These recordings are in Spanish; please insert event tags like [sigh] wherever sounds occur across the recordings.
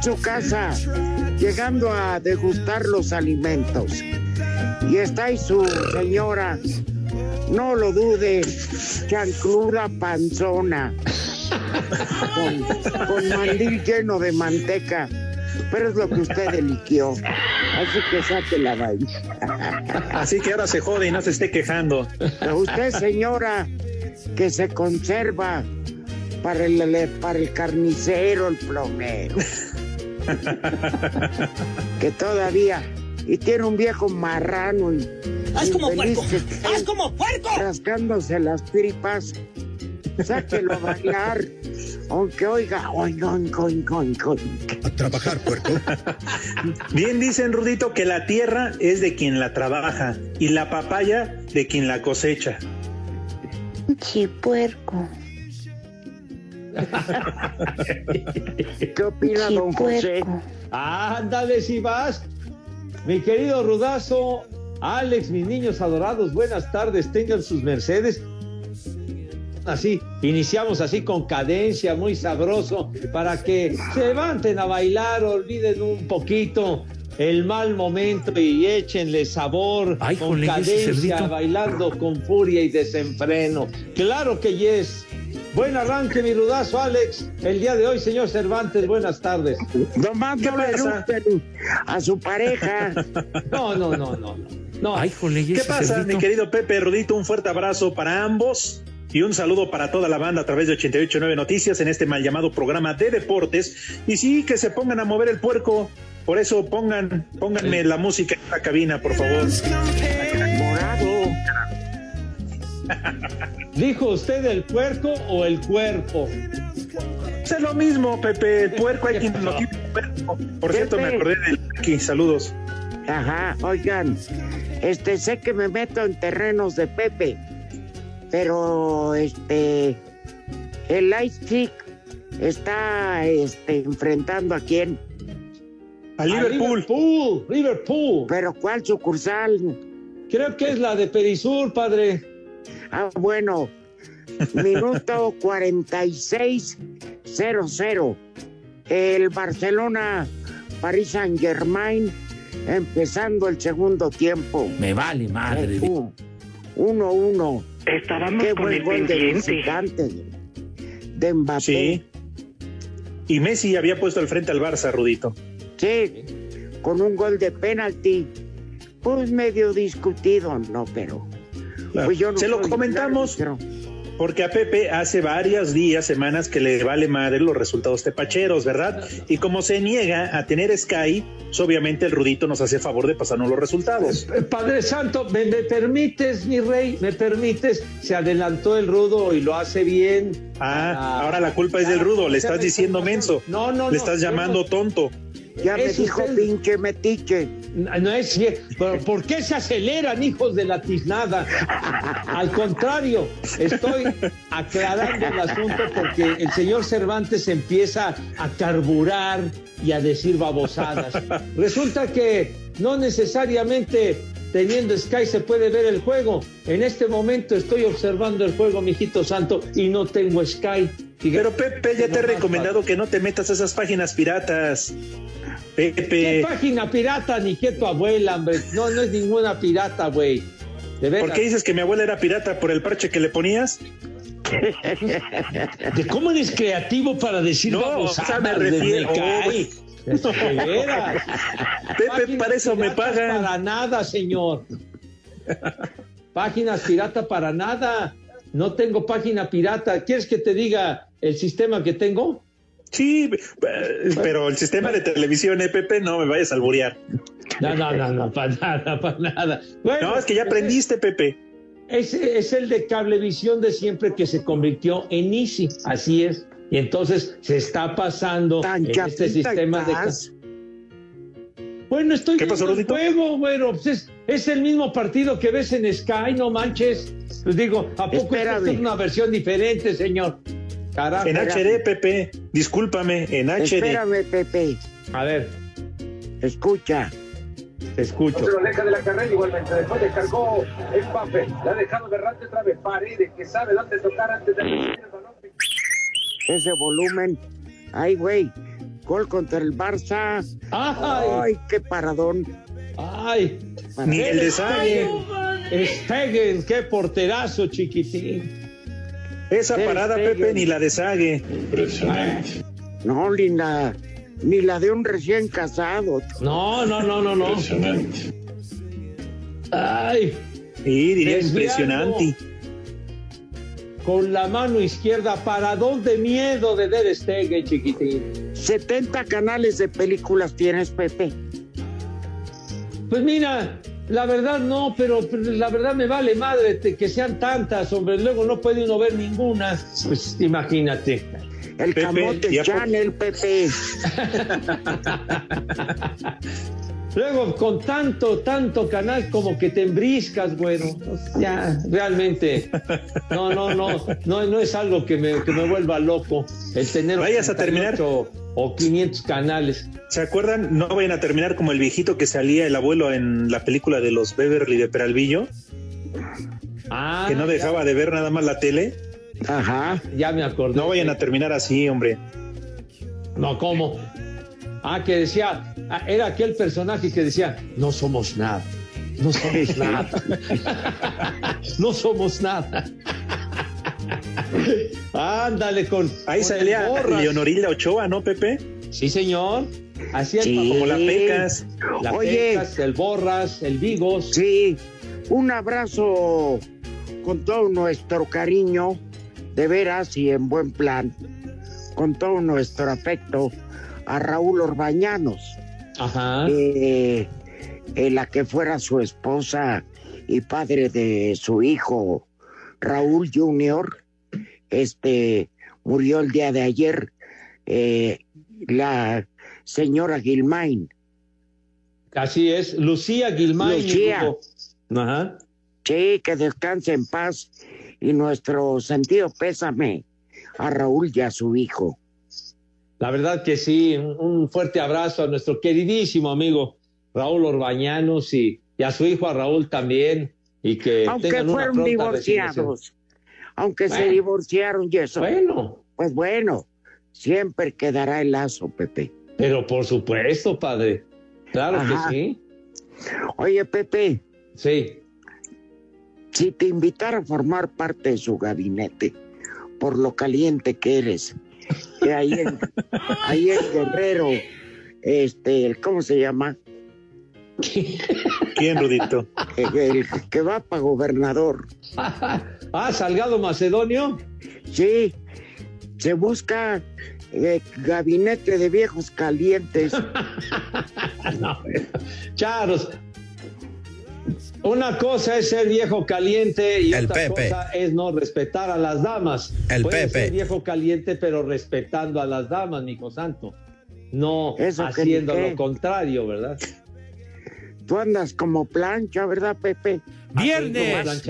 En su casa llegando a degustar los alimentos y está ahí su señora, no lo dude, chancluda panzona, con, con mandil lleno de manteca, pero es lo que usted eligió. Así que saque la vaina. Así que ahora se jode y no se esté quejando. Pero usted, señora, que se conserva para el, para el carnicero, el plomero. Que todavía. Y tiene un viejo marrano y. ¡Haz como puerco! ¡Haz como puerco! Rascándose las tripas. Sáquelo a bailar. Aunque oiga, oiga, oiga, oiga, oiga. A trabajar, puerco. Bien dicen, Rudito, que la tierra es de quien la trabaja y la papaya de quien la cosecha. Chipuerco. [laughs] ¿Qué opina don José? Ándale si vas. Mi querido Rudazo, Alex, mis niños adorados, buenas tardes, tengan sus mercedes. Así, iniciamos así con cadencia, muy sabroso, para que se levanten a bailar, olviden un poquito el mal momento y échenle sabor Ay, con jole, cadencia, bailando con furia y desenfreno. Claro que yes. Buen arranque, mi rudazo, Alex. El día de hoy, señor Cervantes, buenas tardes. Nomás no le a su pareja. [laughs] No, no, no, no. no. Ay, jole, ¿y ¿Qué pasa, cerdito? mi querido Pepe Rudito? Un fuerte abrazo para ambos y un saludo para toda la banda a través de 889 Noticias en este mal llamado programa de deportes. Y sí, que se pongan a mover el puerco. Por eso pongan, pónganme la música en la cabina, por favor. Morado. [laughs] ¿Dijo usted el puerco o el cuerpo? Es lo mismo, Pepe. El puerco hay quien lo [laughs] tiene puerco. Por cierto, me acordé del aquí. Saludos. Ajá, oigan, este sé que me meto en terrenos de Pepe, pero este el Ice Chick está este enfrentando a quién, A A Liverpool. Liverpool, Liverpool. pero cuál sucursal. Creo que es la de Perisur, padre. Ah, bueno, minuto 46-0-0. El Barcelona Paris Saint Germain empezando el segundo tiempo. Me vale madre. Uh, 1-1. Estábamos Qué con buen el gol de de Mbappé. Sí. Y Messi había puesto al frente al Barça, Rudito. Sí, con un gol de penalti. Pues medio discutido, no, pero. Pues yo no Se lo comentamos porque a Pepe hace varios días, semanas que le vale madre los resultados tepacheros, ¿verdad? Y como se niega a tener Sky, pues obviamente el Rudito nos hace favor de pasarnos los resultados. Eh, Padre Santo, ¿me, me permites, mi rey? ¿Me permites? Se adelantó el rudo y lo hace bien. Ah, ahora la culpa es del Rudo, le estás diciendo menso. No, no, Le estás llamando no- tonto. Ya me Es dijo usted- pinche metiche. No es cierto. Pero ¿Por qué se aceleran, hijos de la tiznada? Al contrario, estoy aclarando el asunto porque el señor Cervantes empieza a carburar y a decir babosadas. Resulta que no necesariamente teniendo Sky se puede ver el juego. En este momento estoy observando el juego, mijito santo, y no tengo Sky. Pero Pepe, ya te he recomendado que no te metas a esas páginas piratas. Pepe. ¿Qué página pirata ni que tu abuela, hombre? No, no es ninguna pirata, güey. ¿Por qué dices que mi abuela era pirata por el parche que le ponías? [laughs] ¿De cómo eres creativo para decir no, o sea, me refiero. Pepe, para eso me pagan. Para nada, señor. Páginas pirata para nada. No tengo página pirata. ¿Quieres que te diga el sistema que tengo? Sí, pero el sistema de televisión, EPP, ¿eh, no me vayas a alburear. No, no, no, no, para nada, para nada. no, es que ya aprendiste, Pepe. Es, es el de cablevisión de siempre que se convirtió en Easy, así es. Y entonces se está pasando en este sistema de... Bueno, estoy ¿Qué pasó, el juego, bueno, pues es, el mismo partido que ves en Sky, no manches. Pues digo, ¿a poco es una versión diferente, señor? En HD, Pepe. Discúlpame, en HD. Espérame, Pepe. A ver. Escucha. Te escucho. se lo deja de la carrera igualmente. Después descargó Mbappé. La ha dejado berrante otra vez. Paredes, que sabe dónde tocar antes de recibir el balón. Ese volumen. Ay, güey. Gol contra el Barça. Ay, qué paradón. Ay. Ni el de Stegen, qué porterazo, chiquitín. Esa parada, Pepe, ni la de Sague. No, la, ni la de un recién casado. No, no, no, no, no. Ay. Sí, diría impresionante. Con la mano izquierda, para de miedo de Der Stegen, chiquitín. 70 canales de películas tienes, Pepe. Pues mira, la verdad no, pero la verdad me vale madre que sean tantas, hombre. Luego no puede uno ver ninguna. Pues imagínate. El camote Channel, Pepe. [laughs] Luego, con tanto, tanto canal como que te embriscas, bueno, ya, realmente, no, no, no, no, no es algo que me, que me vuelva loco el tener Vayas a terminar o 500 canales. ¿Se acuerdan? No vayan a terminar como el viejito que salía el abuelo en la película de los Beverly de Peralvillo. Ah, que no dejaba de ver nada más la tele. Ajá, ya me acordé. No vayan a terminar así, hombre. No, ¿cómo? Ah, que decía, ah, era aquel personaje que decía, no somos nada, no somos [laughs] nada, [laughs] no somos nada. [laughs] Ándale con. Ahí salía Leonorilla Ochoa, ¿no, Pepe? Sí, señor. Así es como la Pecas. La Pecas, el Borras, el Vigos. Sí, un abrazo con todo nuestro cariño, de veras y en buen plan, con todo nuestro afecto a Raúl Orbañanos. Ajá. Eh, la que fuera su esposa y padre de su hijo Raúl Junior, este murió el día de ayer, eh, la señora Gilmain. Así es, Lucía Gilmain. Lucía. Ajá. Sí, que descanse en paz y nuestro sentido pésame a Raúl y a su hijo. La verdad que sí, un fuerte abrazo a nuestro queridísimo amigo Raúl Orbañanos y, a su hijo a Raúl también. Y que aunque fueron divorciados, aunque se divorciaron y eso. Bueno. Pues bueno, siempre quedará el lazo, Pepe. Pero por supuesto, padre. Claro que sí. Oye, Pepe. Sí. Si te invitara a formar parte de su gabinete, por lo caliente que eres, que ahí en, [laughs] ahí en Guerrero, este, ¿cómo se llama? ¿Quién, Rudito? El, que va para gobernador. [laughs] ah, Salgado Macedonio. Sí, se busca eh, gabinete de viejos calientes. [laughs] no, Charos, una cosa es ser viejo caliente y otra cosa es no respetar a las damas. El Puede Pepe. Ser viejo caliente, pero respetando a las damas, hijo santo. No haciendo lo contrario, ¿verdad? Tú andas como plancha, ¿verdad, Pepe? Viernes.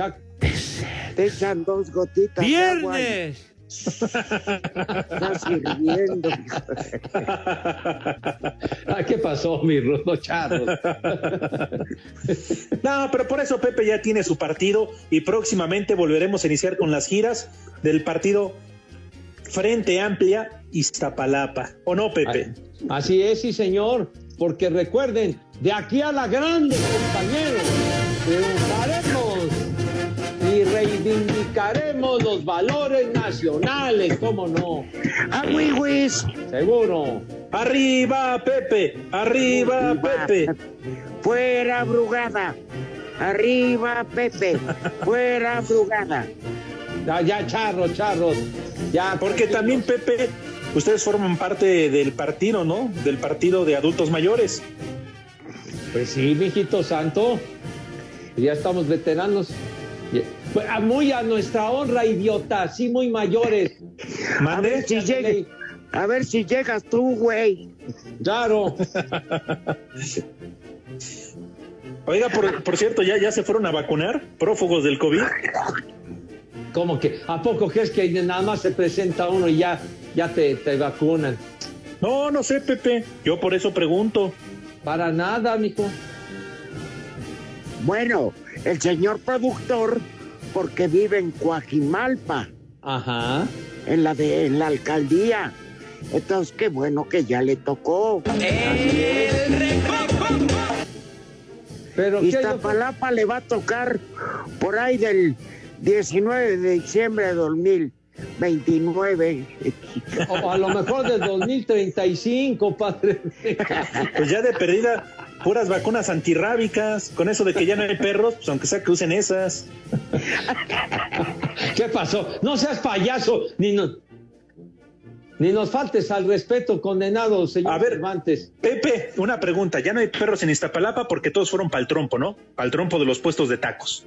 Te echan dos gotitas. Viernes. Está sirviendo. Ah, ¿Qué pasó, mi Rudo Charros? No, pero por eso Pepe ya tiene su partido y próximamente volveremos a iniciar con las giras del partido Frente Amplia Iztapalapa. ¿O no, Pepe? Así es, sí, señor. Porque recuerden, de aquí a la grande, compañeros, triunfaremos y reivindicaremos los valores nacionales, ¿cómo no? ¡Ah, güis! Seguro. Arriba, Pepe. Arriba, Pepe. Fuera Brugada. Arriba Pepe. [laughs] Fuera Brugada. Ya, ya, charros, charros. Ya, Porque también, Pepe, ustedes forman parte del partido, ¿no? Del partido de adultos mayores. Pues sí, mijito santo. Ya estamos veteranos. Muy a nuestra honra, idiota. Sí, muy mayores. A ver si llega- A ver si llegas tú, güey. Claro. Oiga, por, por cierto, ¿ya, ¿ya se fueron a vacunar? ¿Prófugos del COVID? ¿Cómo que? ¿A poco crees que nada más se presenta uno y ya, ya te, te vacunan? No, no sé, Pepe. Yo por eso pregunto. Para nada, mijo. Bueno, el señor productor, porque vive en Coajimalpa, Ajá. en la de en la alcaldía. Entonces, qué bueno que ya le tocó. Pero ¿qué? Iztapalapa le va a tocar por ahí del 19 de diciembre de 2029. O a lo mejor del 2035, padre. [laughs] Pues ya de perdida, puras vacunas antirrábicas. Con eso de que ya no hay perros, pues aunque sea que usen esas. [laughs] ¿Qué pasó? No seas payaso, ni nos, ni nos faltes al respeto, condenado, señor A ver. Cervantes. Pepe, una pregunta. Ya no hay perros en Iztapalapa porque todos fueron para el trompo, ¿no? Para el trompo de los puestos de tacos.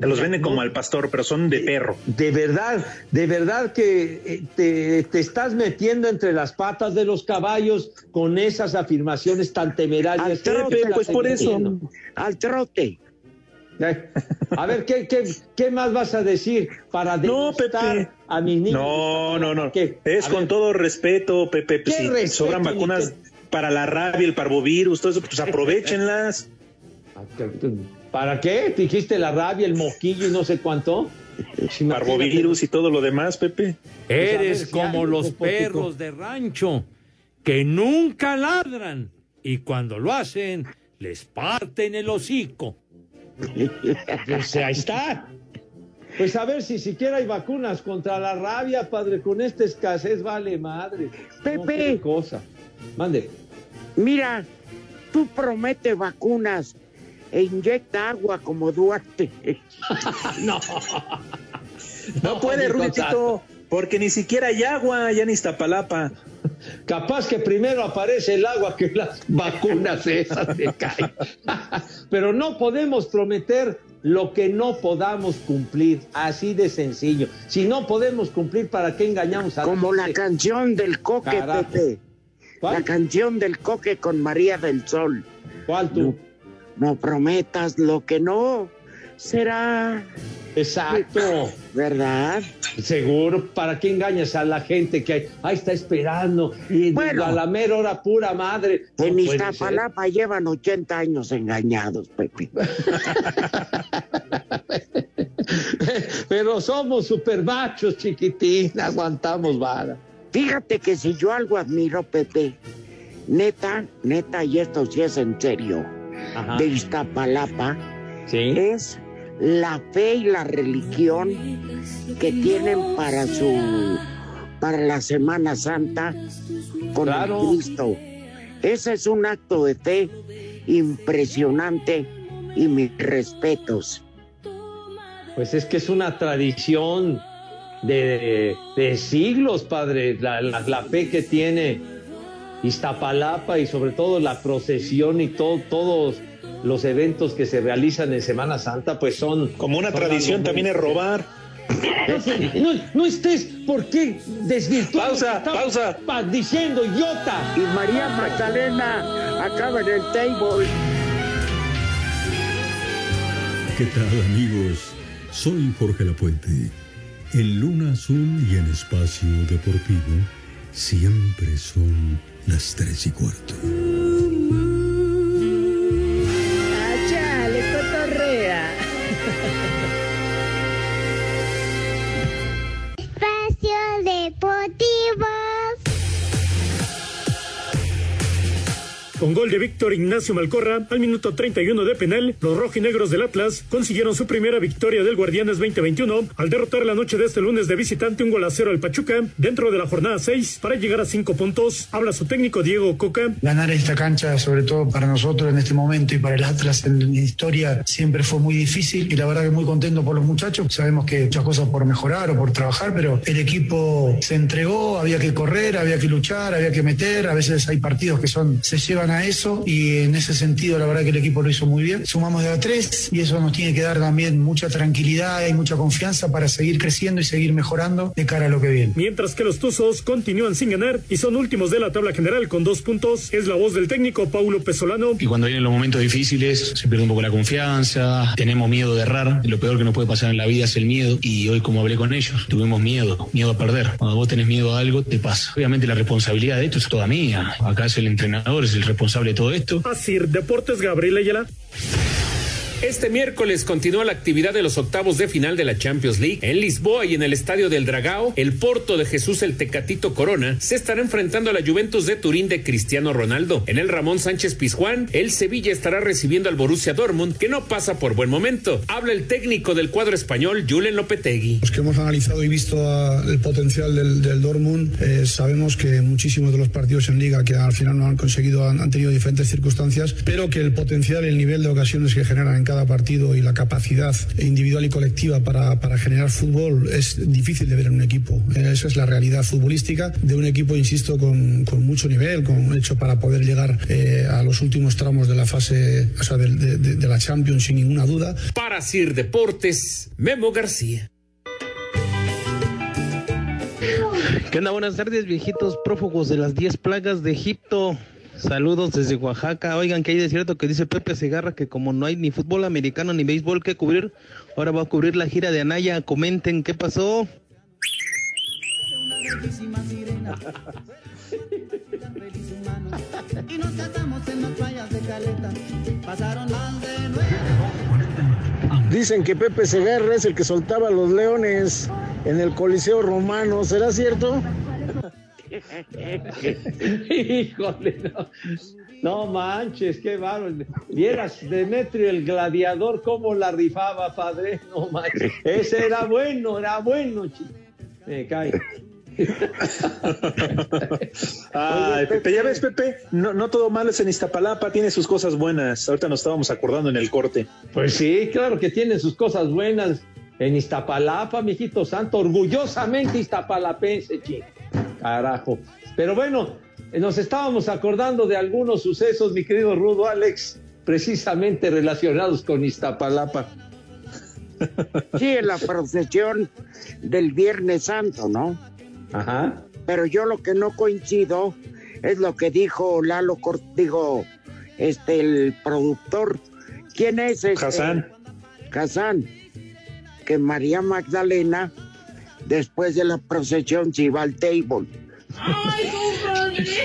Te los venden como al pastor, pero son de perro. De verdad, de verdad que eh, te, te estás metiendo entre las patas de los caballos con esas afirmaciones tan temerarias. Al trote, pues, por eso. Al trote. A ver, ¿qué, qué, qué más vas a decir para No, Pepe. a mis niños? No, no, no. ¿Qué? Es A con ver, todo respeto, Pepe. Pues ¿Qué si respeto, sobran vacunas qué? para la rabia, el parvovirus, todo eso, pues [laughs] aprovechenlas. ¿Para qué? ¿Dijiste la rabia, el moquillo y no sé cuánto? Parvovirus y todo lo demás, Pepe. Pues, Eres si como los perros de rancho que nunca ladran y cuando lo hacen les parten el hocico. Pues ahí está. Pues a ver si siquiera hay vacunas contra la rabia, padre. Con esta escasez vale madre. No, Pepe. qué cosa. Mande. Mira, tú promete vacunas e inyecta agua como Duarte. [laughs] No. No, puede, Rudito, porque ni siquiera hay agua ya en Iztapalapa. Capaz que primero aparece el agua que las vacunas esas te caen. [laughs] Pero no podemos prometer lo que no podamos cumplir. Así de sencillo. Si no podemos cumplir, ¿para qué engañamos a Como la canción del coque, Carajo. Pepe. ¿Cuál? La canción del coque con María del Sol. ¿Cuál tú? No prometas lo que no será, Exacto. ¿verdad? Seguro, ¿para qué engañas a la gente que ahí está esperando? Y Bueno. a la mera hora pura madre. No En Iztapalapa llevan 80 años engañados, Pepe. [laughs] Pero somos super machos, chiquitín, aguantamos vara. Fíjate que si yo algo admiro, Pepe, neta, neta, y esto sí es en serio, Ajá. de Iztapalapa, Sí. es la fe y la religión que tienen para su para la Semana Santa con Claro. el Cristo. Ese es un acto de fe impresionante y mis respetos. Pues es que es una tradición de, de siglos, padre, la, la- la fe que tiene Iztapalapa y sobre todo la procesión y todo, todos los eventos que se realizan en Semana Santa, pues son... Como una son tradición también es robar. No, no estés, ¿por qué desvirtuar? Pausa, pausa. pa- Diciendo, idiota. Y María Magdalena acaba en el table. ¿Qué tal amigos? Soy Jorge Lapuente En Luna Azul y en Espacio Deportivo, siempre son las tres y cuarto. Con gol de Víctor Ignacio Malcorra al minuto 31 de penal, los rojinegros del Atlas consiguieron su primera victoria del Guardianes 2021 al derrotar la noche de este lunes de visitante un gol a cero al Pachuca dentro de la jornada 6 para llegar a 5 puntos. Habla su técnico Diego Coca. Ganar esta cancha, sobre todo para nosotros en este momento y para el Atlas en la historia, siempre fue muy difícil y la verdad que muy contento por los muchachos. Sabemos que muchas cosas por mejorar o por trabajar, pero el equipo se entregó, había que correr, había que luchar, había que meter. A veces hay partidos que son se llevan a eso y en ese sentido la verdad que el equipo lo hizo muy bien. Sumamos de a tres y eso nos tiene que dar también mucha tranquilidad y mucha confianza para seguir creciendo y seguir mejorando de cara a lo que viene. Mientras que los Tuzos continúan sin ganar y son últimos de la tabla general con dos puntos, es la voz del técnico Paulo Pesolano. Y cuando vienen los momentos difíciles se pierde un poco la confianza, tenemos miedo de errar, lo peor que nos puede pasar en la vida es el miedo y hoy como hablé con ellos, tuvimos miedo, miedo a perder. Cuando vos tenés miedo a algo, te pasa. Obviamente la responsabilidad de esto es toda mía, acá es el entrenador, es el responsable de todo esto. Así, Deportes Gabriel Ayala. Este miércoles continúa la actividad de los octavos de final de la Champions League. En Lisboa y en el Estadio del Dragao, el Porto de Jesús el Tecatito Corona se estará enfrentando a la Juventus de Turín de Cristiano Ronaldo. En el Ramón Sánchez Pizjuán, el Sevilla estará recibiendo al Borussia Dortmund, que no pasa por buen momento. Habla el técnico del cuadro español, Julen Lopetegui. Los que hemos analizado y visto a, el potencial del, del Dortmund, eh, sabemos que muchísimos de los partidos en liga que al final no han conseguido han, han tenido diferentes circunstancias, pero que el potencial, el nivel de ocasiones que generan en cada partido y la capacidad individual y colectiva para, para generar fútbol es difícil de ver en un equipo. Eh, Esa es la realidad futbolística de un equipo, insisto, con, con mucho nivel, con hecho para poder llegar eh, a los últimos tramos de la fase, o sea, de, de, de la Champions sin ninguna duda. Para Sir Deportes, Memo García. ¿Qué onda? Buenas tardes, viejitos prófugos de las 10 plagas de Egipto. Saludos desde Oaxaca. Oigan, que hay de cierto que dice Pepe Segarra que como no hay ni fútbol americano ni béisbol que cubrir, ahora va a cubrir la gira de Anaya. Comenten qué pasó. Y nos casamos en las playas de Caleta. Pasaron más de Dicen que Pepe Segarra es el que soltaba a los leones en el Coliseo Romano. ¿Será cierto? Híjole, no. No manches, qué bárbaro. Vieras Demetrio el gladiador cómo la rifaba, padre. No manches. Ese era bueno, era bueno, chico. Me cae. Ay, Pepe, ya ves, Pepe, no, no todo malo es en Iztapalapa, tiene sus cosas buenas. Ahorita nos estábamos acordando en el corte. Pues sí, claro que tiene sus cosas buenas. En Iztapalapa, mijito santo, orgullosamente iztapalapense, chico. Carajo. Pero bueno, nos estábamos acordando de algunos sucesos, mi querido Rudo Alex, precisamente relacionados con Iztapalapa. Sí, en la procesión del Viernes Santo, ¿no? Ajá. Pero yo lo que no coincido es lo que dijo Lalo Cortigo, este, el productor. ¿Quién es este? Hassan. Hassan. Que María Magdalena, después de la procesión, se iba al table.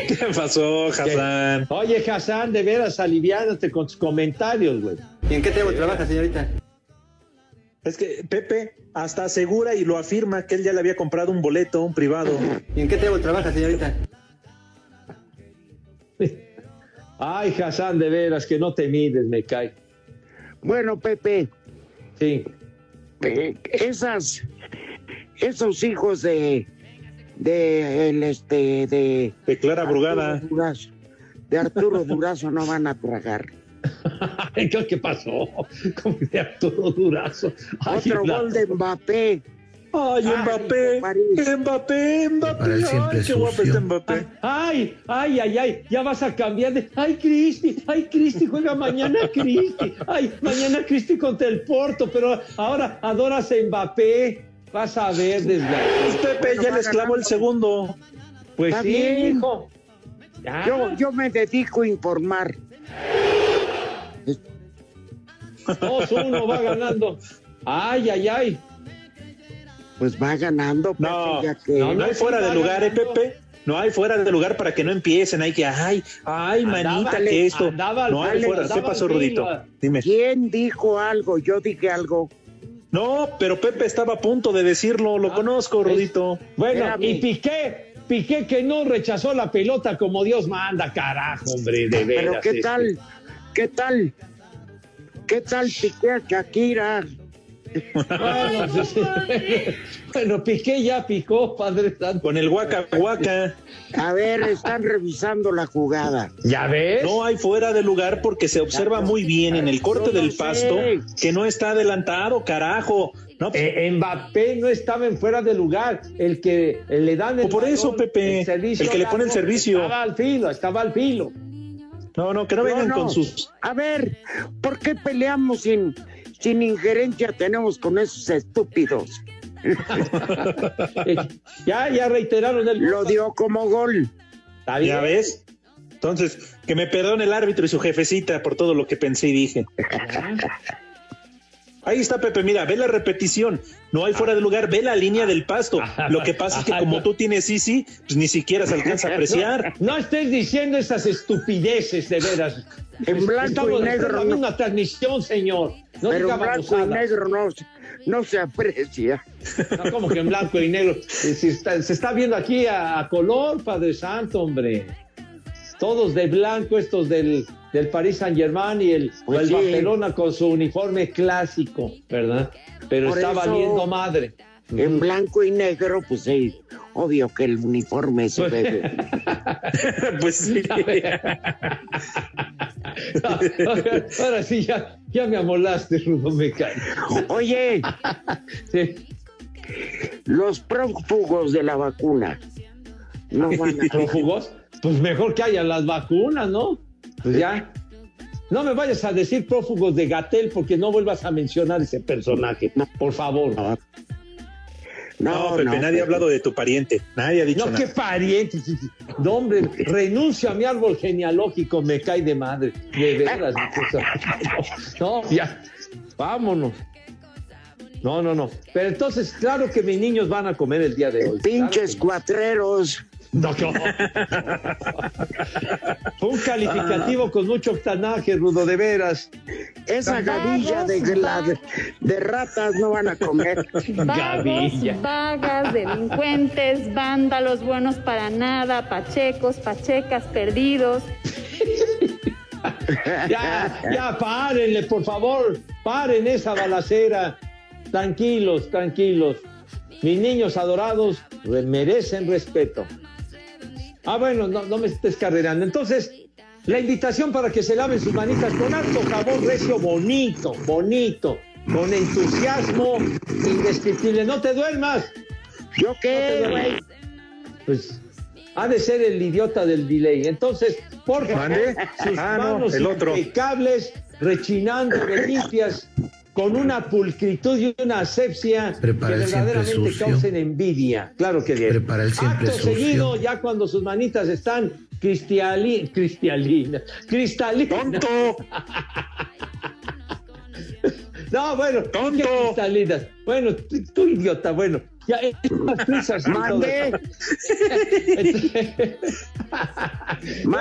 ¿Qué pasó, Hassan? Oye, Hassan, de veras, aliviánate con tus comentarios, güey. ¿Y en qué tema trabaja, señorita? Es que Pepe hasta asegura y lo afirma que él ya le había comprado un boleto, un privado. ¿Y en qué tema trabaja, señorita? Ay, Hassan, de veras, que no te mides, me cae. Bueno, Pepe. Sí. Eh, esas, esos hijos de, de, el, este, de... De Clara Brugada. Arturo Durazo, de Arturo Durazo no van a tragar. [laughs] ¿Qué, pasó? ¿Cómo de Arturo Durazo? Ay, Otro la- gol de Mbappé. Ay, Mbappé, Mbappé, Mbappé. Ay, qué guapo está Mbappé. Ay, ay, ay, ay, ya vas a cambiar de. Ay, Cristi, ay, Cristi juega mañana Cristi. Ay, mañana Cristi contra el Porto, pero ahora adoras a Mbappé. Vas a ver, desgraciado. Pepe ya les clavó el segundo. Pues Está sí, bien. hijo. Ya. Yo, yo me dedico a informar. 2-1 va ganando. Ay, ay, ay. Pues va ganando, Pepe, No, ya que... no, no hay fuera de lugar, ¿eh, Pepe? No hay fuera de lugar para que no empiecen. Hay que, ay, ay, manita, que esto. andaba No hay dale, fuera. ¿Qué pasó, Rudito? Dime. ¿Quién dijo algo? Yo dije algo. No, pero Pepe estaba a punto de decirlo. Lo conozco, Rudito. Bueno, y Piqué, Piqué que no rechazó la pelota como Dios manda, carajo, hombre, de veras. Pero ¿qué este. tal? ¿Qué tal? ¿Qué tal Piqué Shakira? Bueno, pues, [laughs] bueno, Piqué ya picó, padre santo. Con el guaca guaca. A ver, están revisando la jugada. ¿Ya ves? No hay fuera de lugar porque se observa muy bien en el corte del pasto que no está adelantado, carajo. No, pues, Eh, Mbappé no estaba en fuera de lugar. El que le dan el Por eso, balón, Pepe, servicio el que le pone el servicio. Estaba al filo, estaba al filo. no, no, que no vengan no. con sus. A ver, ¿por qué peleamos sin, sin injerencia tenemos con esos estúpidos? [laughs] Ya, ya reiteraron el Lo dio como gol. Está bien. ¿Ya ves? Entonces, que me perdone el árbitro y su jefecita por todo lo que pensé y dije. Ahí está Pepe, mira, ve la repetición. No hay fuera de lugar, ve la línea del pasto. Lo que pasa es que como tú tienes Easy, pues ni siquiera se alcanza a apreciar. No, no estés diciendo esas estupideces, de veras. En blanco Estamos y negro, en no. una transmisión, señor. No Pero en blanco y negro no, no se aprecia. No, como que en blanco y negro. Está- se está viendo aquí a, a color, Padre Santo, hombre. Todos de blanco, estos del, del Paris Saint Germain y el, Pues o el sí. Barcelona con su uniforme clásico, ¿verdad? Pero Por está eso- valiendo madre. En blanco y negro, pues sí, obvio que el uniforme se ve. [laughs] pues sí. [laughs] Ahora sí, ya, ya me amolaste, Rudo Mecánico. Oye, [laughs] Sí. los prófugos de la vacuna no van a... ¿Prófugos? Pues mejor que haya las vacunas, ¿no? Pues ya. No me vayas a decir prófugos de Gatel porque no vuelvas a mencionar ese personaje. Por favor. No, No, Pepe, no, nadie Pepe. ha hablado de tu pariente. Nadie ha dicho No, qué nada. pariente. No, hombre, renuncio a mi árbol genealógico, me cae de madre. De veras. No, no, ya. Vámonos. No, no, no. Pero entonces, claro que mis niños van a comer el día de hoy. Pinches cuatreros. No, no. Un calificativo con mucho octanaje, Rudo, de veras. Esa gavilla de, de ratas no van a comer. Gavilla. Vagos, vagas, delincuentes, vándalos, buenos para nada, pachecos, pachecas, perdidos. Ya, ya, párenle, por favor. Paren esa balacera. Tranquilos, tranquilos. Mis niños adorados re- merecen respeto. Ah, bueno, no, no me estés carrerando. Entonces, la invitación para que se laven sus manitas con harto jabón recio, bonito, bonito, con entusiasmo indescriptible. No te duermas. ¿Yo No qué, güey? Pues ha de ser el idiota del delay. Entonces, por favor, ¿Mande? sus Ah, no, manos el otro. impecables, rechinando de [coughs] limpias, con una pulcritud y una asepsia Prepara que verdaderamente causen envidia. Claro que bien. Prepara el siempre Acto sucio. seguido, ya cuando sus manitas están cristiali- cristalinas, cristalinas. ¡Tonto! [laughs] No, bueno, ¡Tonto! ¿qué cristalinas. Bueno, tú, tú, idiota, bueno. Ya, prisas [laughs] Mande. [laughs]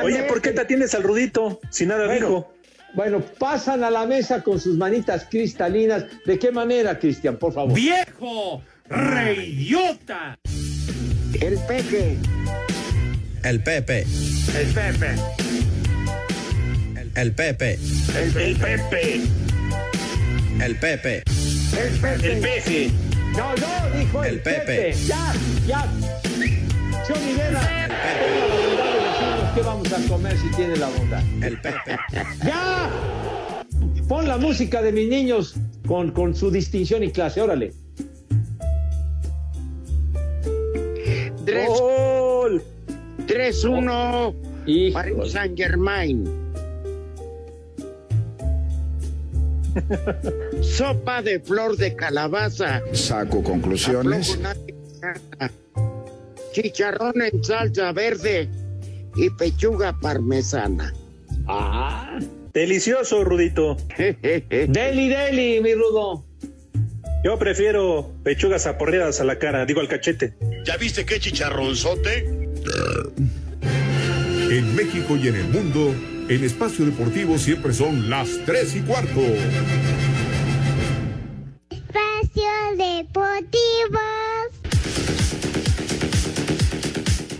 Oye, ¿por qué te atiendes al Rudito si nada Bueno, dijo? Bueno, pasan a la mesa con sus manitas cristalinas. ¿De qué manera, Cristian, por favor? ¡Viejo! ¡Reidiota! El peje. El Pepe. El Pepe. El Pepe. El, Pepe. El Pepe. El peje. El peje. No, no, dijo el, El Pepe. Ya, ya. Johnny Vera, de decirnos qué vamos a comer si tiene la bondad. El Pepe. [laughs] ¡Ya! Pon la música de mis niños con, con su distinción y clase, órale. Tres- ¡Gol! 3-1 Híjole. Paris Saint Germain. [laughs] Sopa de flor de calabaza. Saco conclusiones. Chicharrón en salsa verde y pechuga parmesana. Ah. Delicioso, Rudito. [laughs] Deli, deli, mi rudo. Yo prefiero pechugas aporreadas a la cara, digo al cachete. ¿Ya viste qué chicharronzote? En México y en el mundo, el espacio deportivo siempre son las 3 y cuarto. Espacio Deportivo.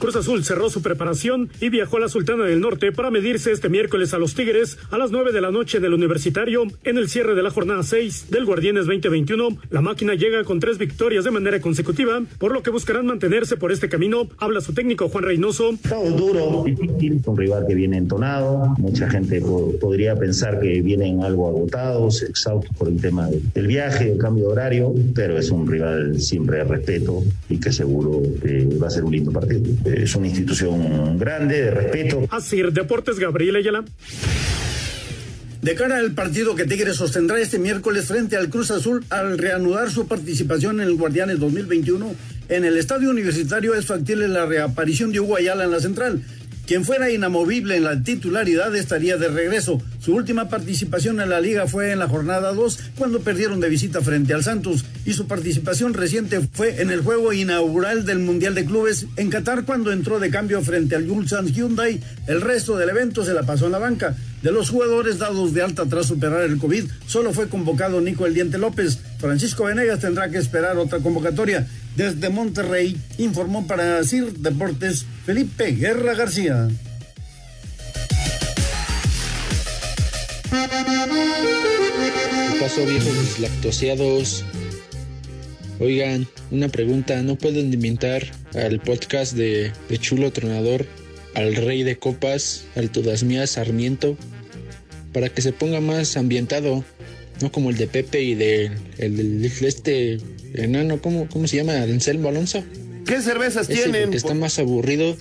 Cruz Azul cerró su preparación y viajó a la Sultana del Norte para medirse este miércoles a los Tigres a las 9 de la noche en el Universitario en el cierre de la jornada 6 del Guardianes 2021. La máquina llega con tres victorias de manera consecutiva, por lo que buscarán mantenerse por este camino. Habla su técnico Juan Reynoso. duro, difícil, un rival que viene entonado. Mucha gente po- podría pensar que vienen algo agotados, exhaustos por el tema de- del viaje, el cambio de horario, pero es un rival siempre de respeto y que seguro que va a ser un lindo partido. Es una institución grande, de respeto. Así, Deportes Gabriel Ayala. De cara al partido que Tigres sostendrá este miércoles frente al Cruz Azul al reanudar su participación en el Guardianes 2021, en el estadio universitario es factible la reaparición de Hugo Ayala en la central. Quien fuera inamovible en la titularidad estaría de regreso. Su última participación en la liga fue en la jornada 2 cuando perdieron de visita frente al Santos y su participación reciente fue en el juego inaugural del Mundial de Clubes en Qatar cuando entró de cambio frente al Ulsan Hyundai. El resto del evento se la pasó en la banca. De los jugadores dados de alta tras superar el COVID, solo fue convocado Nico El Diente López. Francisco Venegas tendrá que esperar otra convocatoria. Desde Monterrey informó para CIR Deportes Felipe Guerra García. ¿Qué pasó, viejos lactoseados? Oigan, una pregunta, ¿no pueden invitar al podcast de, de Chulo Tronador al Rey de Copas, al Todas Mías Sarmiento, para que se ponga más ambientado, no como el de Pepe y de el, del este enano, ¿cómo, cómo se llama? Anselmo Alonso. ¿Qué cervezas Ese tienen? está más aburrido.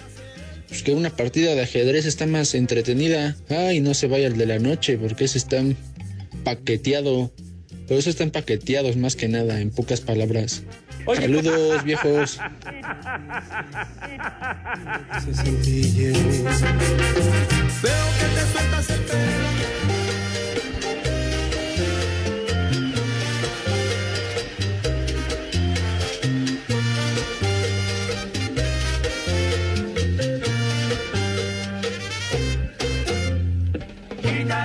Pues que una partida de ajedrez está más entretenida. Ay, no se vaya el de la noche, porque ese está paqueteado. Pero eso están paqueteados más que nada, en pocas palabras. Saludos, [laughs] viejos. Veo que te sueltas el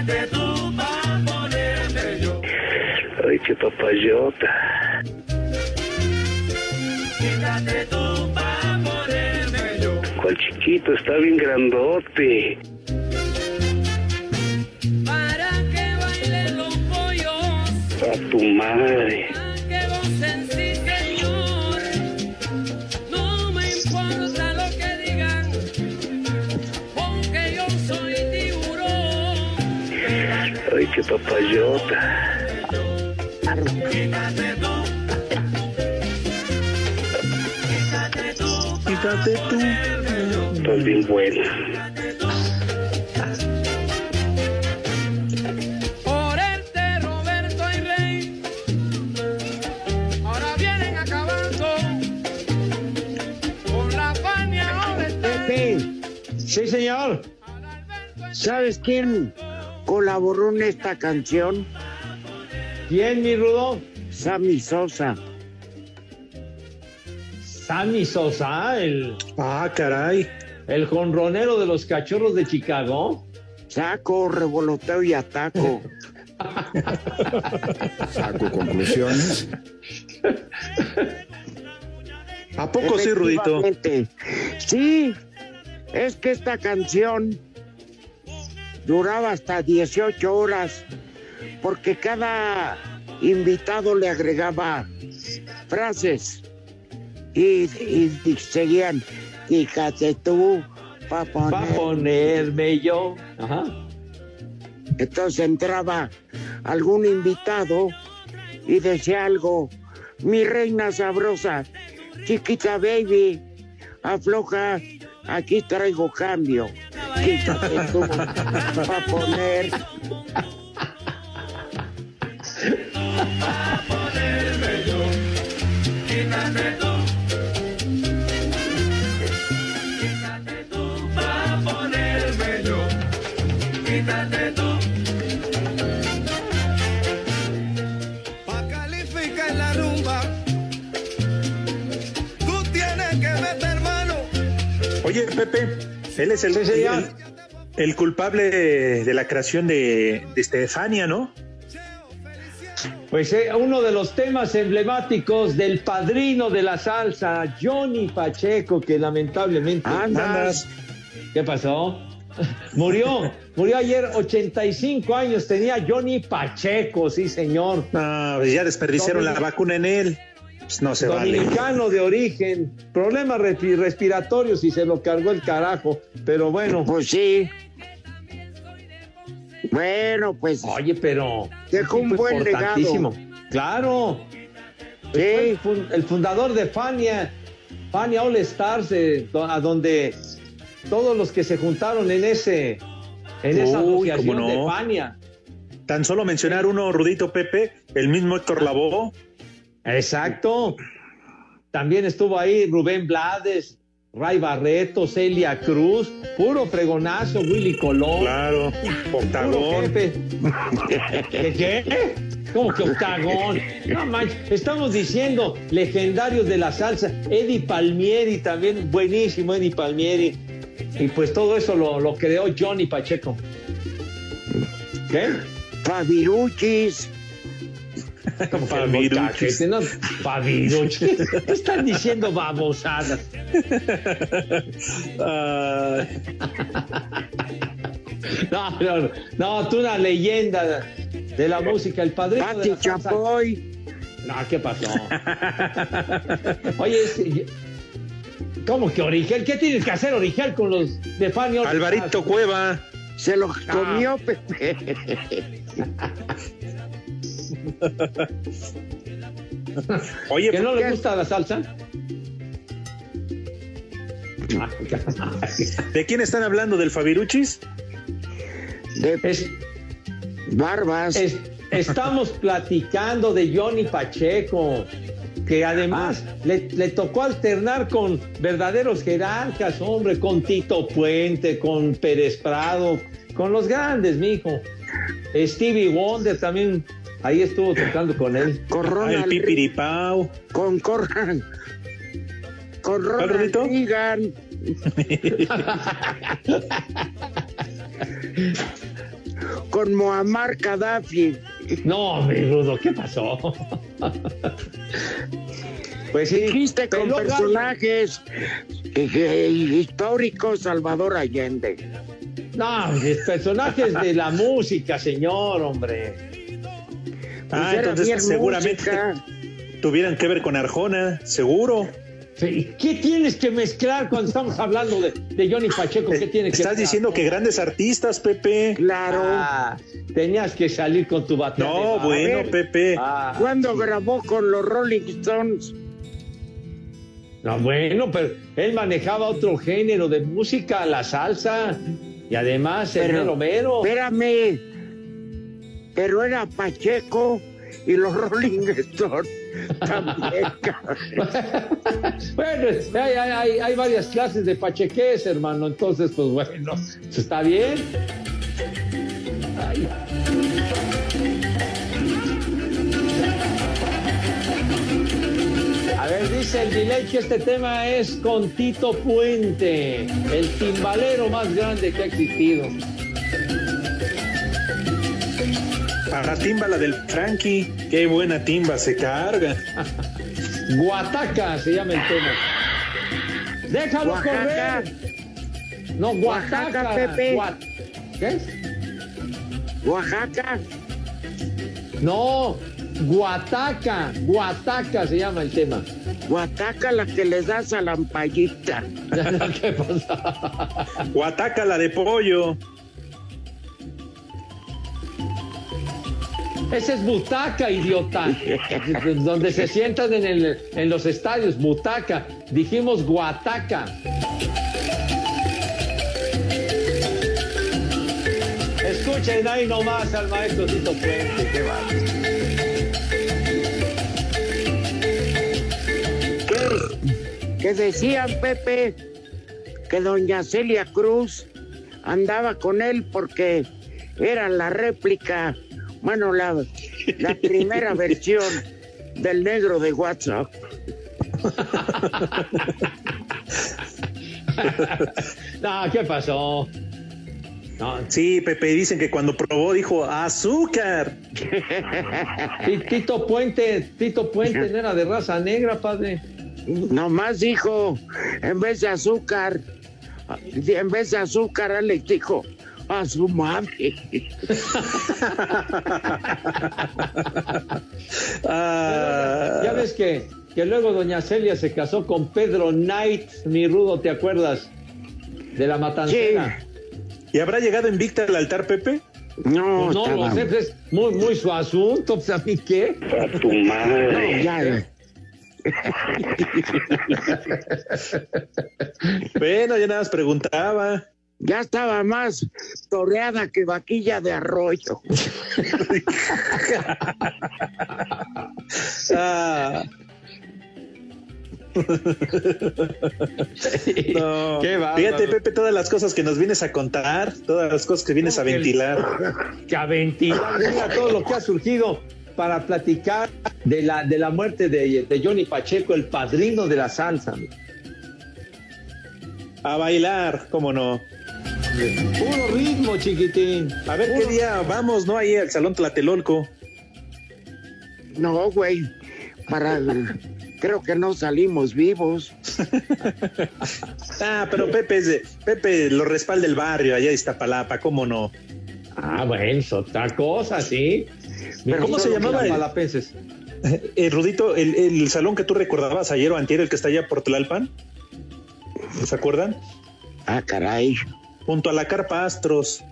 Quítate tú pa' ponerme yo. Ay, qué papayota. Quítate tú pa' ponerme yo. ¿Cuál chiquito? Está bien grandote. Para que bailen los pollos. A tu madre. Acabando. Con la ahora están. Pepe, Sí, señor. ¿sabes quién colaboró en esta canción? ¿Quién, mi Rudo? Sammy Sosa. Sammy Sosa, el. Ah, caray. El jonronero de los cachorros de Chicago. Saco, revoloteo y ataco. [laughs] Saco conclusiones. ¿A poco sí, Rudito? Sí, es que esta canción duraba hasta 18 horas porque cada invitado le agregaba frases y, y- y seguían, fíjate tú, pa' poner... Pa' ponerme yo. Ajá. Entonces entraba algún invitado y decía algo, mi reina sabrosa, chiquita baby, afloja, aquí traigo cambio. Quítate tú para poner. ponerme yo. Quítate tú. Quítate tú pa' ponerme yo. Quítate tú. Oye, Pepe, él es el, culpable de, la creación de, de Estefania, ¿no? Pues eh, uno de los temas emblemáticos del padrino de la salsa, Johnny Pacheco, que lamentablemente... Andas. ¿Qué pasó? [laughs] Murió, murió ayer, 85 años tenía Johnny Pacheco, sí señor. No, pues ya desperdiciaron la vacuna en él. Pues no se vale. Dominicano de origen, problemas respi- respiratorios y se lo cargó el carajo, pero bueno. Pues sí. Bueno, pues. Oye, pero. Dejó un buen legado. Claro. Fue el, fun- el fundador de Fania, Fania All Stars, eh, do- a donde todos los que se juntaron en ese en esa asociación no. de Fania. Tan solo mencionar uno, Rudito Pepe, el mismo Héctor Lavoe. Exacto. También estuvo ahí Rubén Blades, Ray Barreto, Celia Cruz, puro fregonazo, Willy Colón. Claro, Octagón. jefe. ¿Qué qué? ¿Cómo que octagón? No manches, estamos diciendo legendarios de la salsa. Eddie Palmieri también, buenísimo Eddie Palmieri. Y pues todo eso lo, lo creó Johnny Pacheco. ¿Qué? Fabiruchis. [laughs] Como Fabiruchis. molcajete, ¿no? Fabiruchis. [laughs] ¿Qué están diciendo babosadas? [laughs] Ay, No, no, no, tú una leyenda de la música, el padrino de Pati la. Chapoy. No, ¿qué pasó? Oye, es- ¿cómo que Origel? ¿Qué tiene que hacer Origel con los de Fanny Alvarito? Cueva. Se lo Ah. comió Pepe. [laughs] Oye, ¿Que no ¿qué? le gusta la salsa? ¿de quién están hablando? ¿Del Fabiruchis? De Es- Barbas. es- estamos platicando de Johnny Pacheco, que además le, le tocó alternar con verdaderos jerarcas, hombre, con Tito Puente, con Pérez Prado, con los grandes, mijo. Stevie Wonder también ahí estuvo tocando con él. Con Ah, el Pipiripao. Con Corran. Con Ronald? Reagan. [laughs] Con Muammar Gaddafi. No, mi Rudo, ¿qué pasó? pues sí, Dijiste con personajes históricos Salvador Allende. No, personajes de la música, señor, hombre. Pues Ah, entonces seguramente música. tuvieran que ver con Arjona, seguro. Sí, ¿Qué tienes que mezclar cuando estamos hablando de, de Johnny Pacheco? ¿Qué tiene que Estás diciendo que grandes artistas, Pepe. Claro. Ah, tenías que salir con tu batería. No, de bueno, ver. Pepe. Ah, Cuando grabó con los Rolling Stones. no, bueno, pero él manejaba otro género de música, la salsa, y además el Pero- mero mero. Espérame. Pero era Pacheco y los Rolling Stones también. [laughs] Bueno, hay, hay- hay- varias clases de pacheques, hermano. Entonces, pues bueno, está bien. Ay. A ver, dice el delay que este tema es con Tito Puente, el timbalero más grande que ha existido. Para timba la del Frankie. Qué buena timba se carga. Guataca se llama el tema. Déjalo Oaxaca. correr. No, Oaxaca. Oaxaca, Pepe. Gua- ¿Qué es? Oaxaca. No, Guataca, Guataca se llama el tema. Oaxaca la que les das a la ampallita. [laughs] ¿Qué pasa? Guataca la de pollo. Ese es butaca, idiota. Donde se sientan en los estadios, butaca. Dijimos guataca. Escuchen ahí nomás al maestro Tito Puente, qué va. que, que decían, Pepe, que doña Celia Cruz andaba con él porque era la réplica, bueno, la, la primera versión del negro de WhatsApp. [laughs] no, ¿qué pasó? No. Sí, Pepe, dicen que cuando probó dijo azúcar. Tito Puente, Tito Puente [laughs] era de raza negra, padre. Nomás dijo, en vez de azúcar, en vez de azúcar, Alex dijo, a su madre. ah. Ya ves que, que luego doña Celia se casó con Pedro Knight, mi rudo, ¿te acuerdas? De la matancera. Sí. ¿Y habrá llegado invicta al altar, Pepe? No, pues no, lo sé, es muy, muy su asunto, pues a mí qué. A tu madre. No, ya. bueno, ya nada más preguntaba. Ya estaba más torreada que vaquilla de arroyo. [laughs] ah. no. Qué Fíjate, Pepe, todas las cosas que nos vienes a contar, todas las cosas que vienes a ventilar. Que a ventilar, mira todo lo que ha surgido para platicar de la, de la muerte de, de Johnny Pacheco, el padrino de la salsa. A bailar, cómo no. Puro ritmo, chiquitín. A ver qué día vamos, ¿no? Ahí al Salón Tlatelolco. No, güey. Para. [laughs] Creo que no salimos vivos. [laughs] ah, pero Pepe, es de, Pepe lo respalda el barrio allá de Iztapalapa, ¿cómo no? Ah, bueno, es otra cosa, sí. Pero ¿Cómo se llamaba? El, Malapenses. [laughs] Eh, Rudito, el, el, salón que tú recordabas ayer o antier, el que está allá por Tlalpan. ¿Se acuerdan? Ah, caray. Junto a la Carpa Astros.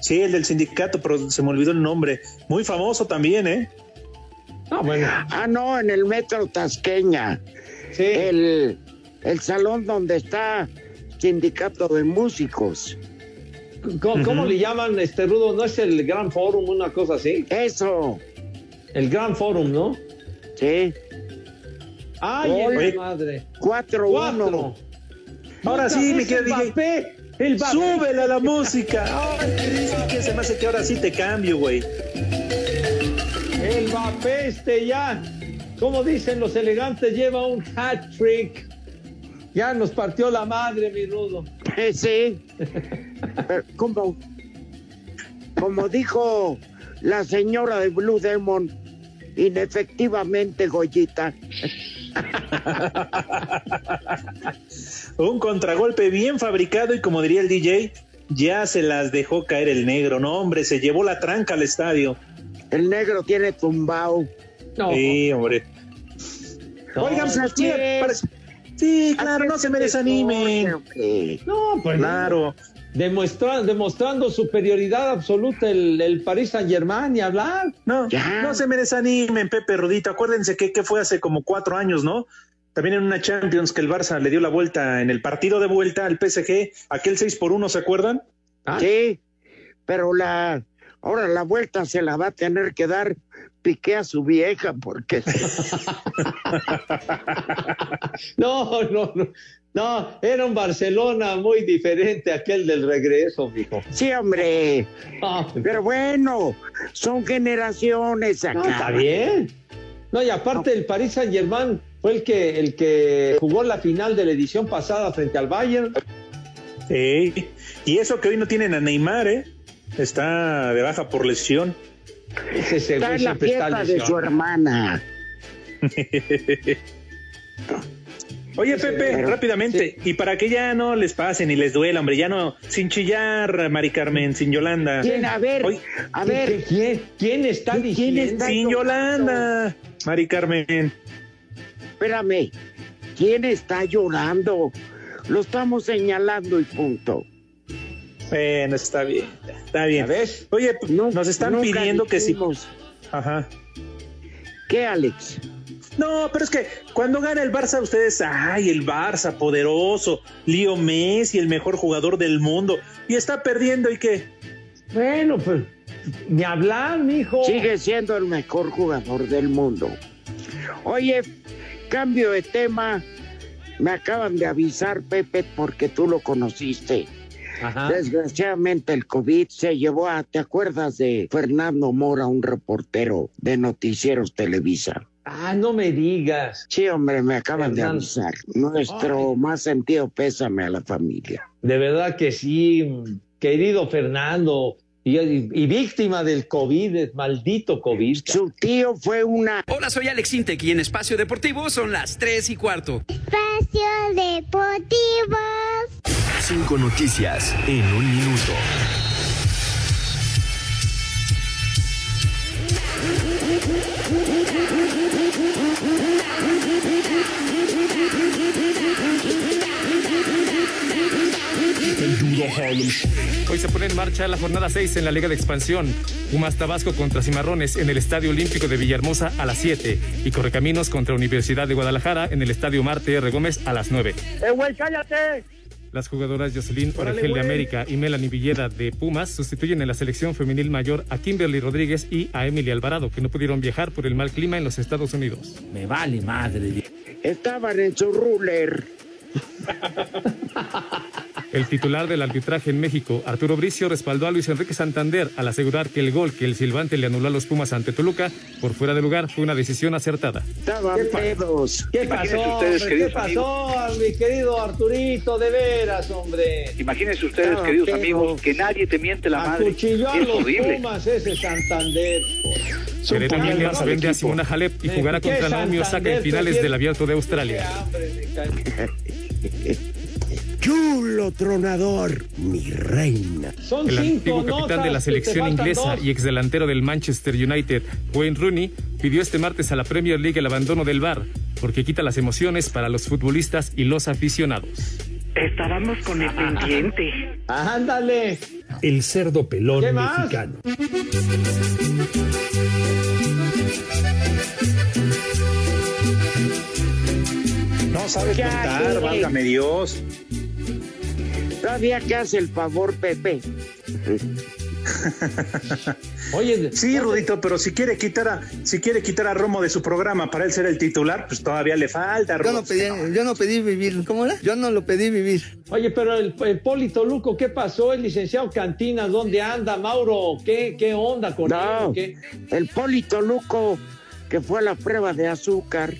Sí, el del sindicato, pero se me olvidó el nombre. Muy famoso también, ¿eh? Ah, bueno. Ah, no, en el metro Tasqueña. Sí. El, el salón donde está sindicato de músicos. ¿Cómo, ¿Cómo, le llaman, este Rudo? ¿No es el Gran Forum, una cosa así? Eso. El Gran Forum, ¿no? Sí. Ay, Oye, madre. 4-1. Ahora sí, mi querido DJ. El Súbele a la música. [laughs] Ay, que se me hace que ahora sí te cambio, güey. El Mbappé este ya, como dicen los elegantes, lleva un hat trick. Ya nos partió la madre, mi rudo. Sí. como, como dijo la señora de Blue Demon, inefectivamente, Goyita. [laughs] Un contragolpe bien fabricado y como diría el DJ, ya se las dejó caer el negro. No, hombre, se llevó la tranca al estadio. El negro tiene tumbao. Sí, hombre. Oigan, pues, sí, claro, no se me desanimen. No, pues claro. demostrando superioridad absoluta el, el Paris Saint Germain y hablar. No, no se me desanimen, Pepe Rudito. Acuérdense que, que fue hace como cuatro años, ¿no? También en una Champions que el Barça le dio la vuelta en el partido de vuelta al PSG, aquel 6 por 1, ¿se acuerdan? Ah. Sí, pero la ahora la vuelta se la va a tener que dar Piqué a su vieja porque [laughs] No, no, no. No, era un Barcelona muy diferente a aquel del regreso, mijo. Sí, hombre. Ah. Pero bueno, son generaciones acá. está bien. No, y aparte el Paris Saint Germain fue el que, el que jugó la final de la edición pasada frente al Bayern. Sí, y eso que hoy no tienen a Neymar, ¿eh? Está de baja por lesión. Ese está en la fiesta de su hermana. [laughs] Oye, Pepe, rápidamente, y para que ya no les pase ni les duela, hombre, ya no, sin chillar, Mari Carmen, sin Yolanda. ¿Quién? A ver, a ver. ¿Quién, quién está diciendo? sin Yolanda, Mari Carmen espérame, ¿quién está llorando? Lo estamos señalando y punto. Bueno, está bien, está bien. ¿Ves? Oye, nos están pidiendo que sí. Ajá. ¿Qué, Alex? No, pero es que cuando gana el Barça, ustedes, ay, el Barça poderoso, Leo Messi, el mejor jugador del mundo, y está perdiendo, ¿y qué? Bueno, pues, ni hablar, mijo. Sigue siendo el mejor jugador del mundo. Oye, cambio de tema, me acaban de avisar, Pepe, porque tú lo conociste. Desgraciadamente el COVID se llevó a, ¿te acuerdas de Fernando Mora, un reportero de Noticieros Televisa? Ah, no me digas. Sí, hombre, me acaban de avisar. Nuestro más sentido pésame a la familia. De verdad que sí, querido Fernando. Y, y- víctima del COVID, maldito COVID. Su tío fue una. Hola, soy Alex Intec y en Espacio Deportivo son las 3 y cuarto. Espacio Deportivo. Cinco noticias en un minuto. Hoy se pone en marcha la jornada 6 en la Liga de Expansión. Pumas Tabasco contra Cimarrones en el Estadio Olímpico de Villahermosa a las 7 y Correcaminos contra Universidad de Guadalajara en el Estadio Marte R. Gómez a las 9. ¡Eh, güey, cállate! Las jugadoras Jocelyn Órale, Orengel de. América y Melanie Villeda de Pumas sustituyen en la selección femenil mayor a Kimberly Rodríguez y a Emily Alvarado, que no pudieron viajar por el mal clima en los Estados Unidos. Me vale madre. Estaban en su ruler. [laughs] El titular del arbitraje en México, Arturo Bricio, respaldó a Luis Enrique Santander al asegurar que el gol que el silbante le anuló a los Pumas ante Toluca por fuera de lugar fue una decisión acertada. Estaban pedos. ¿Qué pasó, hombre? ¿Qué pasó, mi querido Arturito? De veras, hombre. Imagínense ustedes, Ah, queridos pero- amigos, que nadie te miente la madre. Acuchilló a Es los horrible. Pumas ese Santander. Ay, Williams no, vende a. Simona Halep y ¿De jugará qué contra Naomi Osaka en finales del Abierto de Australia. [laughs] Chulo tronador, mi reina. Son El cinco antiguo capitán de la selección inglesa dos. y exdelantero del Manchester United, Wayne Rooney, pidió este martes a la Premier League el abandono del VAR porque quita las emociones para los futbolistas y los aficionados. Estábamos con el pendiente. [laughs] Ándale. El cerdo pelón mexicano. No sabes Ya, contar, válgame Dios. Todavía que hace el favor, Pepe. [laughs] Oye, Sí, Rudito, pero si quiere quitar a, si quiere quitar a Romo de su programa para él ser el titular, pues todavía le falta. Yo Romo. no pedí, yo no pedí vivir, ¿cómo era? Yo no lo pedí vivir. Oye, pero el, el Polito Luco, ¿qué pasó? El licenciado Cantinas, ¿dónde anda, Mauro? ¿Qué, qué onda con él? No, ¿Qué? el Polito Luco que fue a la prueba de azúcar.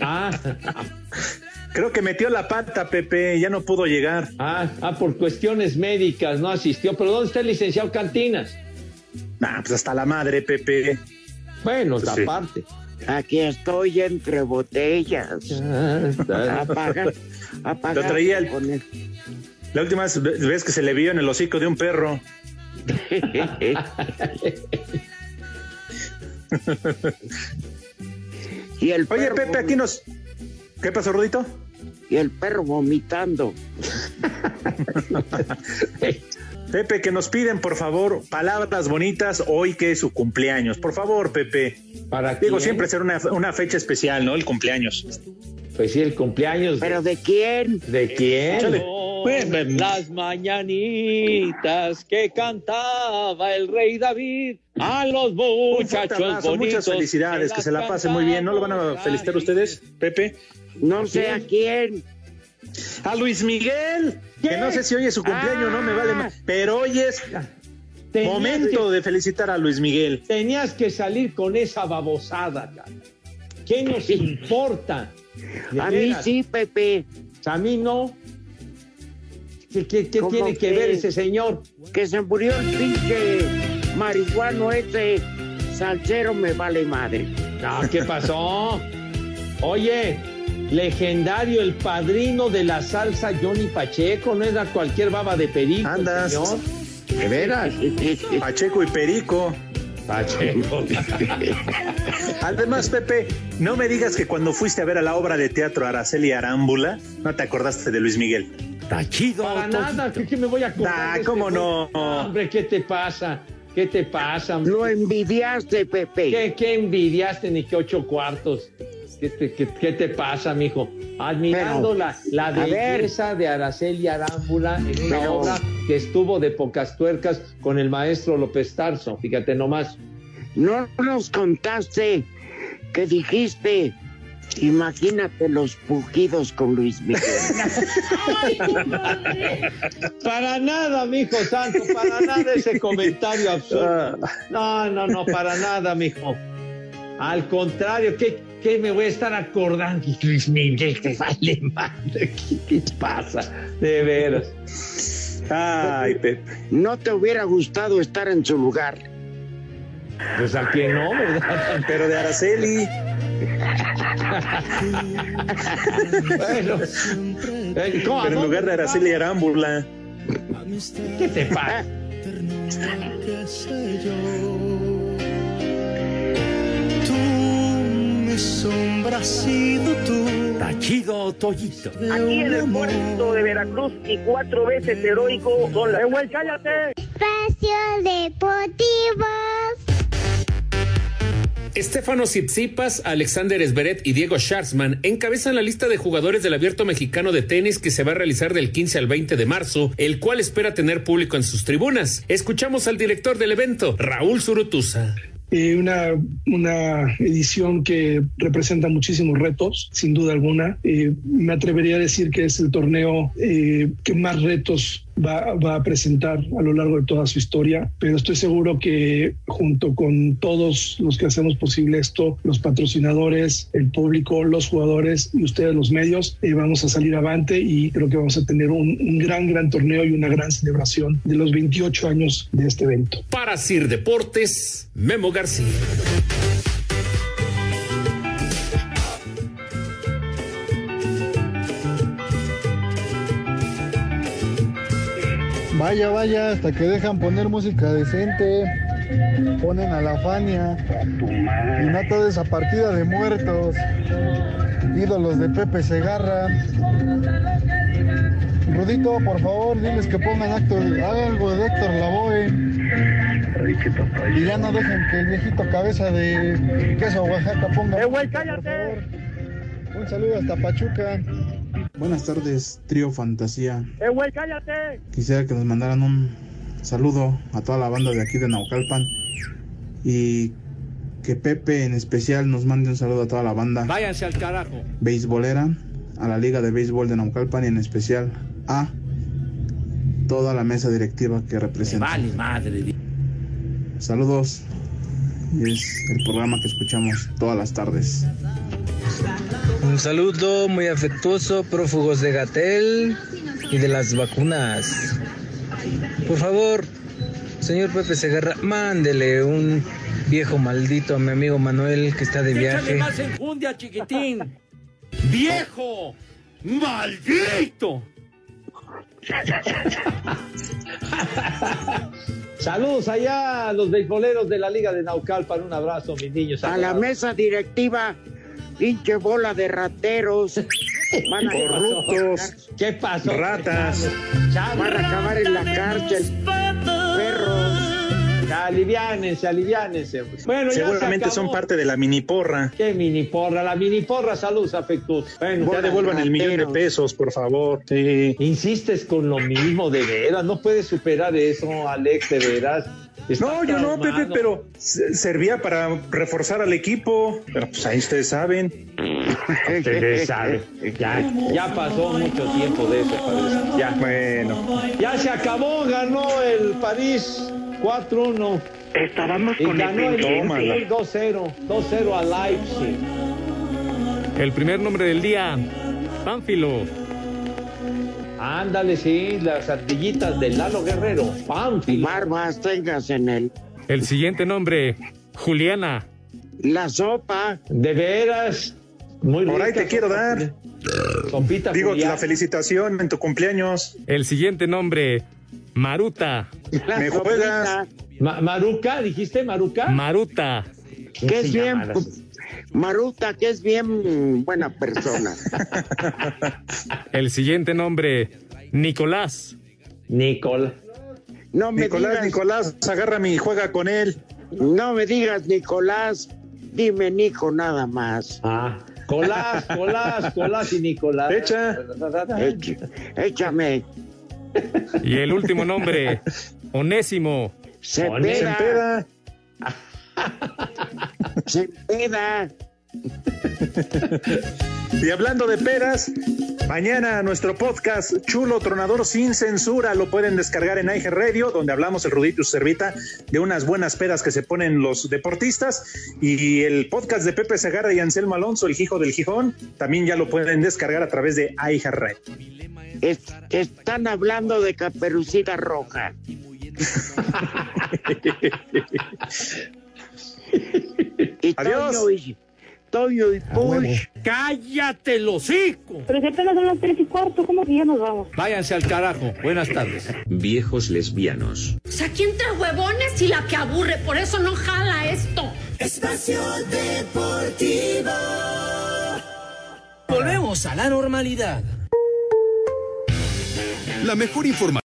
Ah, [laughs] Creo que metió la pata, Pepe, ya no pudo llegar. ah, ah, por cuestiones médicas no asistió. ¿Pero dónde está el licenciado Cantinas? Nah, pues hasta la madre, Pepe. Bueno, Pues sí. aparte. Aquí estoy entre botellas. Apaga, apaga. Lo traía el- con él. La última vez que se le vio en el hocico de un perro. [laughs] y el Oye, perro Pepe, aquí nos. ¿Qué pasó, Rudito? Y el perro vomitando. [laughs] Pepe, que nos piden, por favor, palabras bonitas hoy que es su cumpleaños. Por favor, Pepe. ¿Para Digo, quién? siempre será una, una fecha especial, ¿no? El cumpleaños. Pues sí, el cumpleaños. ¿Pero de quién? ¿De quién? Échale. Las mañanitas que cantaba el rey David a los muchachos abrazo, bonitos. muchas felicidades, que se la pasen muy bien. ¿No lo van a felicitar ustedes, Pepe? No sé a quién. A Luis Miguel, que no sé si hoy es su cumpleaños, no me vale más. Pero hoy es momento de felicitar a Luis Miguel. Tenías que salir con esa babosada, cara. ¿Qué nos importa? A mí sí, Pepe. A mí no. ¿Qué, qué- qué ¿Cómo tiene que que? ver ese señor? Que se murió el pinche marihuano ese. Salsero me vale madre. No, ¿qué pasó? Oye, legendario, el padrino de la salsa Johnny Pacheco, no era cualquier baba de perico, Andas. señor. ¿De veras? [laughs] Pacheco y Perico. Pacheco. [laughs] Además, Pepe, no me digas que cuando fuiste a ver a la obra de teatro Araceli Arámbula, no te acordaste de Luis Miguel. Está chido. Para nada, ¿qué, qué me voy a acordar Ah, este ¿cómo no? Hombre, ¿qué te pasa? ¿Qué te pasa? Lo envidiaste, Pepe. ¿Qué, qué envidiaste ni qué ocho cuartos? ¿Qué te, qué- qué te pasa, mijo? Admirando Pero, la, la a ver. belleza de Araceli Arámbula en una Pero- obra que estuvo de pocas tuercas con el maestro López Tarso. Fíjate nomás. No nos contaste que dijiste. Imagínate los pujidos con Luis Miguel. [laughs] Para nada, mijo santo, para nada ese comentario absurdo. No, no, no, para nada, mijo. Al contrario, ¿qué, qué me voy a estar acordando? Luis Miguel, te vale madre. ¿Qué, qué pasa? De veras. Ay, Pepe. ¿No te hubiera gustado estar en su lugar? Pues a quién no, ¿verdad? Pero de Araceli. bueno, eh, ¿cómo? Pero en lugar de Araceli Arámbula. ¿Qué te pasa? Mi sombra, has sido tú. Tachido Toyito. Aquí en el puerto de Veracruz y cuatro veces heroico son las... ¡Eh, güey, cállate! Espacio Deportivo. Estefano Tsitsipas, Alexander Esberet y Diego Schwartzman encabezan la lista de jugadores del Abierto Mexicano de Tenis que se va a realizar del 15 al 20 de marzo, el cual espera tener público en sus tribunas. Escuchamos al director del evento, Raúl Zurutuza. Eh, una, una edición que representa muchísimos retos, sin duda alguna. Eh, me atrevería a decir que es el torneo eh, que más retos va, va, a presentar a lo largo de toda su historia, pero estoy seguro que junto con todos los que hacemos posible esto, los patrocinadores, el público, los jugadores y ustedes los medios, vamos a salir avante y creo que vamos a tener un, un gran, gran torneo y una gran celebración de los 28 años de este evento. Para Sir Deportes, Memo García. Vaya, vaya, hasta que dejan poner música decente. Ponen a la Fania. Y no toda esa partida de muertos. Ídolos de Pepe Segarra. Rudito, por favor, diles que pongan acto, algo de Héctor Lavoe. Y ya no dejen que el viejito cabeza de queso Oaxaca ponga. ¡Eh, güey, cállate! Un saludo hasta Pachuca. Buenas tardes, Trío Fantasía. ¡Eh, güey, cállate! Quisiera que nos mandaran un saludo a toda la banda de aquí de Naucalpan y que Pepe en especial nos mande un saludo a toda la banda. Váyanse al carajo. Beisbolera, a la Liga de Béisbol de Naucalpan y en especial a toda la mesa directiva que representa. Vale, madre. Saludos. Es el programa que escuchamos todas las tardes. Un saludo muy afectuoso, prófugos de Gatel y de las vacunas. Por favor, señor Pepe Segarra, mándele un viejo maldito a mi amigo Manuel que está de viaje. Échale más enjundia, chiquitín. ¡Viejo! ¡Maldito! [laughs] Saludos allá a los beisboleros de la Liga de Naucalpan. Un abrazo, mis niños. A la mesa directiva, pinche bola de rateros. Van a Corruptos. ¿Qué pasó? Ratas. Van a acabar en la cárcel. Perros. Ya, aliviánense, aliviánense. Bueno, Seguramente son parte de la mini porra. ¿Qué mini porra? La mini porra, saludos afectuosos. Bueno, ya devuelvan el millón de pesos, por favor. Sí. Insistes con lo mismo, de veras. No puedes superar eso, Alex, de veras. No, yo no, Pepe, pero servía para reforzar al equipo. Pero pues ahí ustedes saben. [laughs] Ustedes saben. Ya, ya pasó mucho tiempo de eso, París. Ya. Bueno. Ya se acabó, ganó el París 4-1. Estábamos Y con ganó el el pendiente. Leipzig 2-0. 2-0 a Leipzig. El primer nombre del día, Pánfilo. Ándale, sí, las ardillitas de Lalo Guerrero. Pánfilo. Barbas tengas en él. El siguiente nombre, Juliana. La sopa. De veras. Muy Por ahí te quiero dar. Sopita Digo, Juliana. la felicitación en tu cumpleaños. El siguiente nombre, Maruta. La Me sopita. juegas. Ma- Maruca, dijiste Maruca. Maruta. Es se bien. Maruta, que es bien buena persona. [laughs] El siguiente nombre, Nicolás. Nicol. No me Nicolás, digas, Nicolás, agárrame y juega con él. no me digas Nicolás, dime Nico nada más. Ah, Colás, Colás, Colás y Nicolás. Echa. Echa- échame. Y el último nombre, Onésimo. Cepeda, Sempeda. Cepeda. [laughs] Y hablando de peras, Mañana nuestro podcast Chulo Tronador sin censura lo pueden descargar en IG Radio, donde hablamos el Rudito Servita de unas buenas pedas que se ponen los deportistas y el podcast de Pepe Segarra y Anselmo Alonso, el hijo del Gijón, también ya lo pueden descargar a través de IG Radio. están hablando de Caperucita Roja. [laughs] Adiós. Toño y, Toño y Push. ¡Cállate, los hocico! Pero si apenas son las tres y cuarto, ¿cómo que ya nos vamos? Váyanse al carajo. Buenas tardes. Viejos lesbianos. O sea, aquí entre huevones y la que aburre, por eso no jala esto. Espacio Deportivo. Volvemos a la normalidad. La mejor información.